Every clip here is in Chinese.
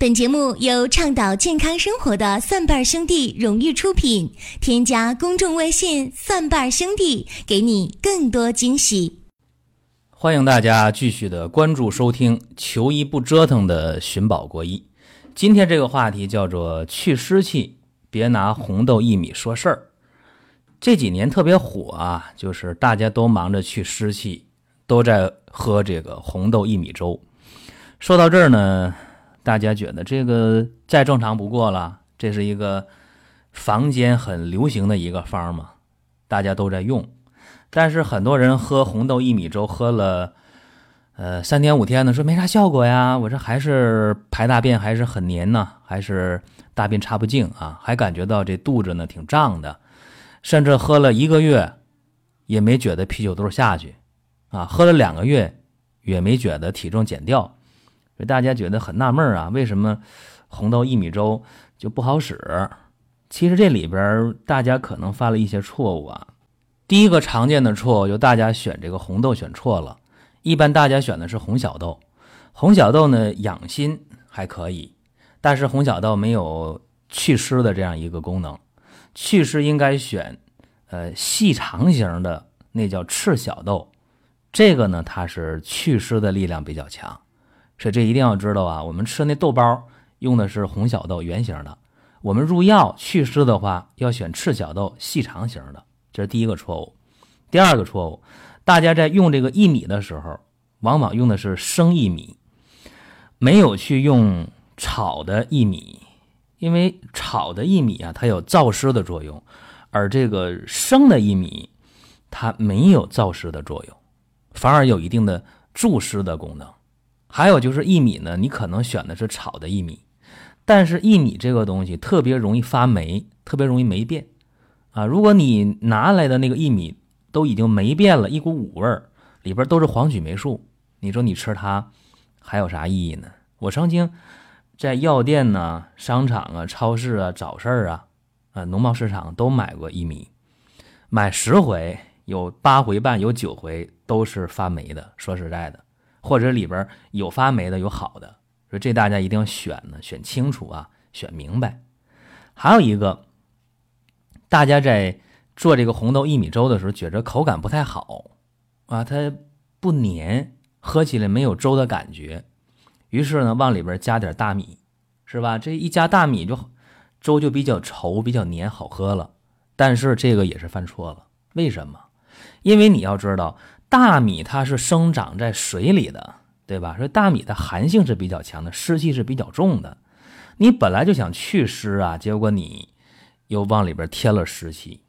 本节目由倡导健康生活的蒜瓣兄弟荣誉出品。添加公众微信“蒜瓣兄弟”，给你更多惊喜。欢迎大家继续的关注收听“求医不折腾”的寻宝国医。今天这个话题叫做去湿气，别拿红豆薏米说事儿。这几年特别火啊，就是大家都忙着去湿气，都在喝这个红豆薏米粥。说到这儿呢。大家觉得这个再正常不过了，这是一个房间很流行的一个方嘛，大家都在用。但是很多人喝红豆薏米粥喝了，呃，三天五天的，说没啥效果呀。我这还是排大便还是很黏呢，还是大便插不净啊，还感觉到这肚子呢挺胀的，甚至喝了一个月也没觉得啤酒肚下去啊，喝了两个月也没觉得体重减掉。大家觉得很纳闷啊，为什么红豆薏米粥就不好使？其实这里边大家可能犯了一些错误啊。第一个常见的错误就大家选这个红豆选错了，一般大家选的是红小豆。红小豆呢养心还可以，但是红小豆没有祛湿的这样一个功能，祛湿应该选呃细长型的，那叫赤小豆，这个呢它是祛湿的力量比较强。所以这一定要知道啊！我们吃那豆包用的是红小豆圆形的，我们入药祛湿的话要选赤小豆细长型的，这是第一个错误。第二个错误，大家在用这个薏米的时候，往往用的是生薏米，没有去用炒的薏米，因为炒的薏米啊，它有燥湿的作用，而这个生的薏米它没有燥湿的作用，反而有一定的助湿的功能。还有就是薏米呢，你可能选的是炒的薏米，但是薏米这个东西特别容易发霉，特别容易霉变啊。如果你拿来的那个薏米都已经霉变了，一股五味儿，里边都是黄曲霉素，你说你吃它还有啥意义呢？我曾经在药店呢、商场啊、超市啊、早市啊、啊农贸市场都买过薏米，买十回有八回半有九回都是发霉的。说实在的。或者里边有发霉的，有好的，所以这大家一定要选呢，选清楚啊，选明白。还有一个，大家在做这个红豆薏米粥的时候，觉着口感不太好啊，它不粘，喝起来没有粥的感觉，于是呢，往里边加点大米，是吧？这一加大米，就粥就比较稠，比较粘，好喝了。但是这个也是犯错了，为什么？因为你要知道。大米它是生长在水里的，对吧？所以大米的寒性是比较强的，湿气是比较重的。你本来就想祛湿啊，结果你又往里边添了湿气，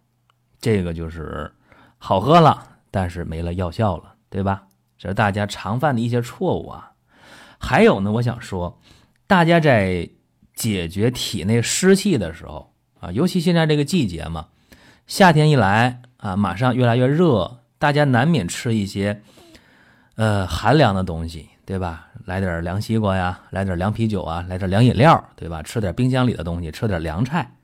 这个就是好喝了，但是没了药效了，对吧？这是大家常犯的一些错误啊。还有呢，我想说，大家在解决体内湿气的时候啊，尤其现在这个季节嘛，夏天一来啊，马上越来越热。大家难免吃一些，呃，寒凉的东西，对吧？来点凉西瓜呀，来点凉啤酒啊，来点凉饮料，对吧？吃点冰箱里的东西，吃点凉菜，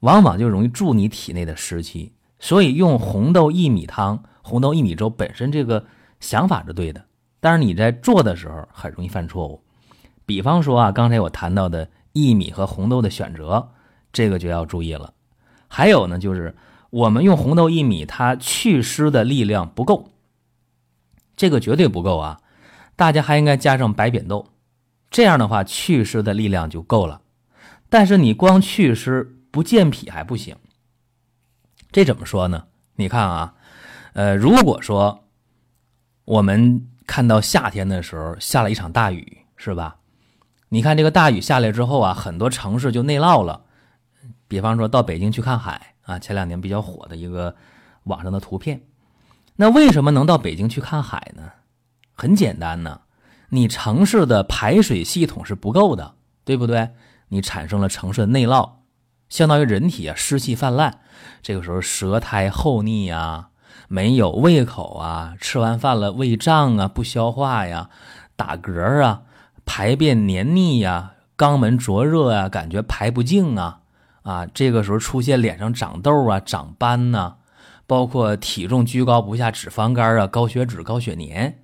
往往就容易助你体内的湿气。所以用红豆薏米汤、红豆薏米粥本身这个想法是对的，但是你在做的时候很容易犯错误。比方说啊，刚才我谈到的薏米和红豆的选择，这个就要注意了。还有呢，就是。我们用红豆薏米，它祛湿的力量不够，这个绝对不够啊！大家还应该加上白扁豆，这样的话祛湿的力量就够了。但是你光祛湿不健脾还不行，这怎么说呢？你看啊，呃，如果说我们看到夏天的时候下了一场大雨，是吧？你看这个大雨下来之后啊，很多城市就内涝了，比方说到北京去看海。啊，前两年比较火的一个网上的图片，那为什么能到北京去看海呢？很简单呢，你城市的排水系统是不够的，对不对？你产生了城市的内涝，相当于人体啊湿气泛滥，这个时候舌苔厚腻啊，没有胃口啊，吃完饭了胃胀啊，不消化呀，打嗝啊，排便黏腻呀，肛门灼热啊，感觉排不净啊。啊，这个时候出现脸上长痘啊、长斑呐，包括体重居高不下、脂肪肝啊、高血脂、高血粘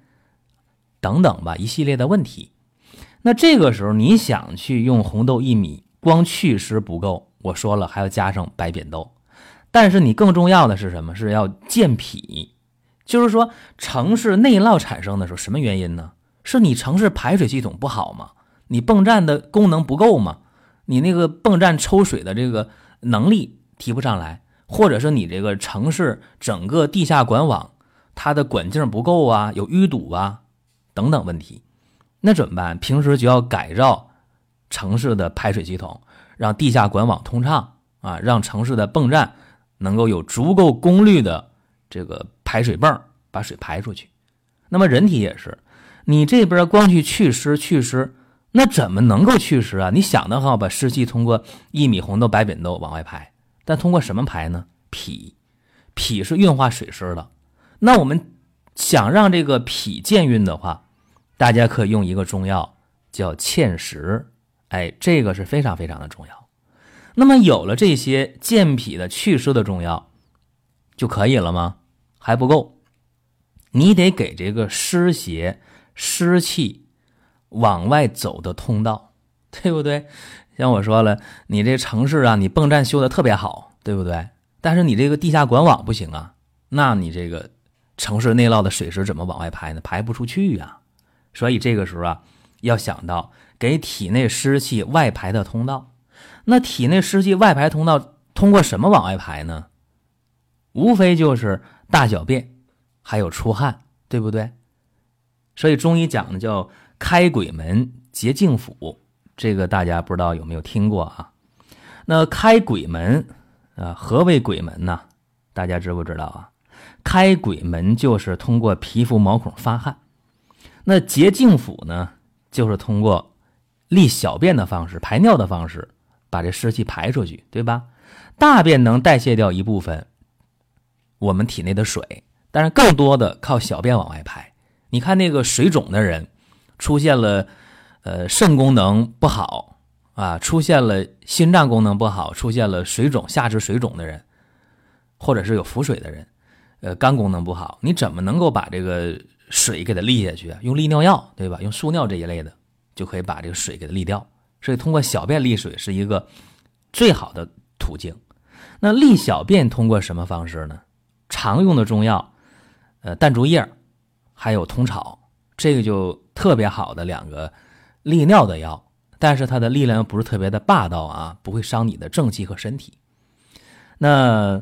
等等吧，一系列的问题。那这个时候你想去用红豆薏米，光祛湿不够，我说了还要加上白扁豆。但是你更重要的是什么？是要健脾，就是说城市内涝产生的时候，什么原因呢？是你城市排水系统不好吗？你泵站的功能不够吗？你那个泵站抽水的这个能力提不上来，或者是你这个城市整个地下管网它的管径不够啊，有淤堵啊等等问题，那怎么办？平时就要改造城市的排水系统，让地下管网通畅啊，让城市的泵站。能够有足够功率的这个排水泵把水排出去，那么人体也是，你这边光去祛湿祛湿，那怎么能够祛湿啊？你想的好，把湿气通过薏米、红豆、白扁豆往外排，但通过什么排呢？脾，脾是运化水湿的。那我们想让这个脾健运的话，大家可以用一个中药叫芡实，哎，这个是非常非常的重要。那么有了这些健脾的祛湿的中药就可以了吗？还不够，你得给这个湿邪湿气往外走的通道，对不对？像我说了，你这城市啊，你泵站修的特别好，对不对？但是你这个地下管网不行啊，那你这个城市内涝的水是怎么往外排呢？排不出去呀。所以这个时候啊，要想到给体内湿气外排的通道。那体内湿气外排通道通过什么往外排呢？无非就是大小便，还有出汗，对不对？所以中医讲的叫开鬼门结净府，这个大家不知道有没有听过啊？那开鬼门啊，何为鬼门呢？大家知不知道啊？开鬼门就是通过皮肤毛孔发汗，那结净府呢，就是通过利小便的方式、排尿的方式。把这湿气排出去，对吧？大便能代谢掉一部分我们体内的水，但是更多的靠小便往外排。你看那个水肿的人，出现了呃肾功能不好啊，出现了心脏功能不好，出现了水肿、下肢水肿的人，或者是有腹水的人，呃肝功能不好，你怎么能够把这个水给它利下去啊？用利尿药，对吧？用速尿这一类的就可以把这个水给它利掉。所以，通过小便利水是一个最好的途径。那利小便通过什么方式呢？常用的中药，呃，淡竹叶，还有通草，这个就特别好的两个利尿的药。但是它的力量不是特别的霸道啊，不会伤你的正气和身体。那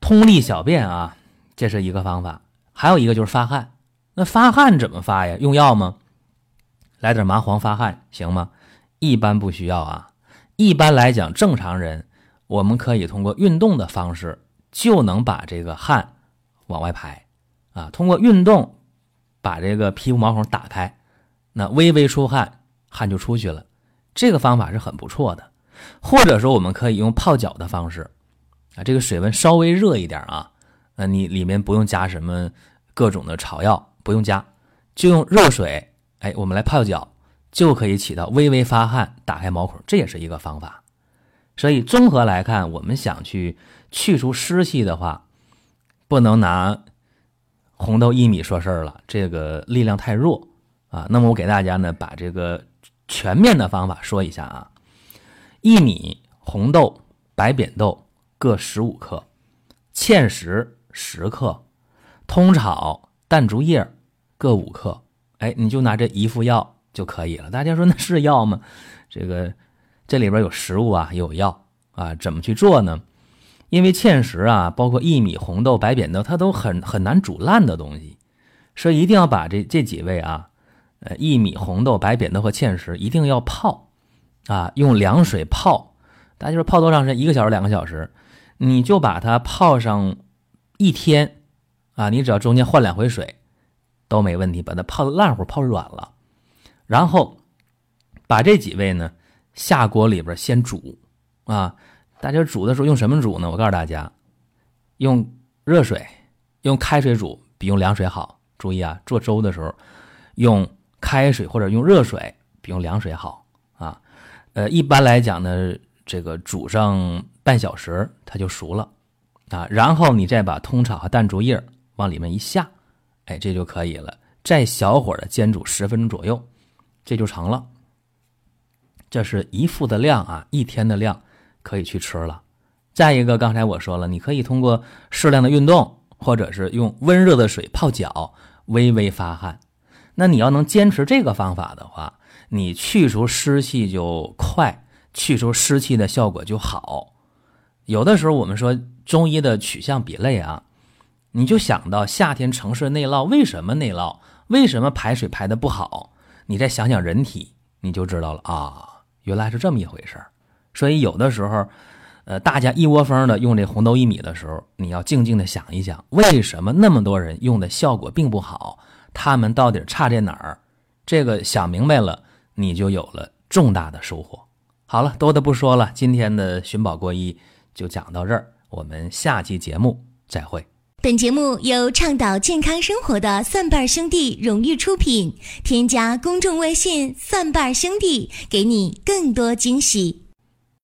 通利小便啊，这是一个方法。还有一个就是发汗。那发汗怎么发呀？用药吗？来点麻黄发汗行吗？一般不需要啊，一般来讲，正常人我们可以通过运动的方式就能把这个汗往外排啊，通过运动把这个皮肤毛孔打开，那微微出汗，汗就出去了。这个方法是很不错的，或者说我们可以用泡脚的方式啊，这个水温稍微热一点啊，那你里面不用加什么各种的草药，不用加，就用热水，哎，我们来泡脚。就可以起到微微发汗、打开毛孔，这也是一个方法。所以综合来看，我们想去去除湿气的话，不能拿红豆薏米说事儿了，这个力量太弱啊。那么我给大家呢，把这个全面的方法说一下啊：薏米、红豆、白扁豆各十五克，芡实十克，通草、淡竹叶各五克。哎，你就拿这一副药。就可以了。大家说那是药吗？这个这里边有食物啊，也有药啊。怎么去做呢？因为芡实啊，包括薏米、红豆、白扁豆，它都很很难煮烂的东西，所以一定要把这这几味啊，呃，薏米、红豆、白扁豆和芡实一定要泡啊，用凉水泡。大家说泡多长时间？一个小时、两个小时，你就把它泡上一天啊。你只要中间换两回水都没问题，把它泡烂乎、泡软了。然后把这几味呢下锅里边先煮啊，大家煮的时候用什么煮呢？我告诉大家，用热水，用开水煮比用凉水好。注意啊，做粥的时候用开水或者用热水比用凉水好啊。呃，一般来讲呢，这个煮上半小时它就熟了啊。然后你再把通草和淡竹叶往里面一下，哎，这就可以了。再小火的煎煮十分钟左右。这就成了。这是一副的量啊，一天的量可以去吃了。再一个，刚才我说了，你可以通过适量的运动，或者是用温热的水泡脚，微微发汗。那你要能坚持这个方法的话，你去除湿气就快，去除湿气的效果就好。有的时候我们说中医的取向比类啊，你就想到夏天城市内涝，为什么内涝？为什么排水排的不好？你再想想人体，你就知道了啊，原来是这么一回事儿。所以有的时候，呃，大家一窝蜂的用这红豆薏米的时候，你要静静的想一想，为什么那么多人用的效果并不好？他们到底差在哪儿？这个想明白了，你就有了重大的收获。好了，多的不说了，今天的寻宝过医。就讲到这儿，我们下期节目再会。本节目由倡导健康生活的蒜瓣兄弟荣誉出品，添加公众微信“蒜瓣兄弟”，给你更多惊喜。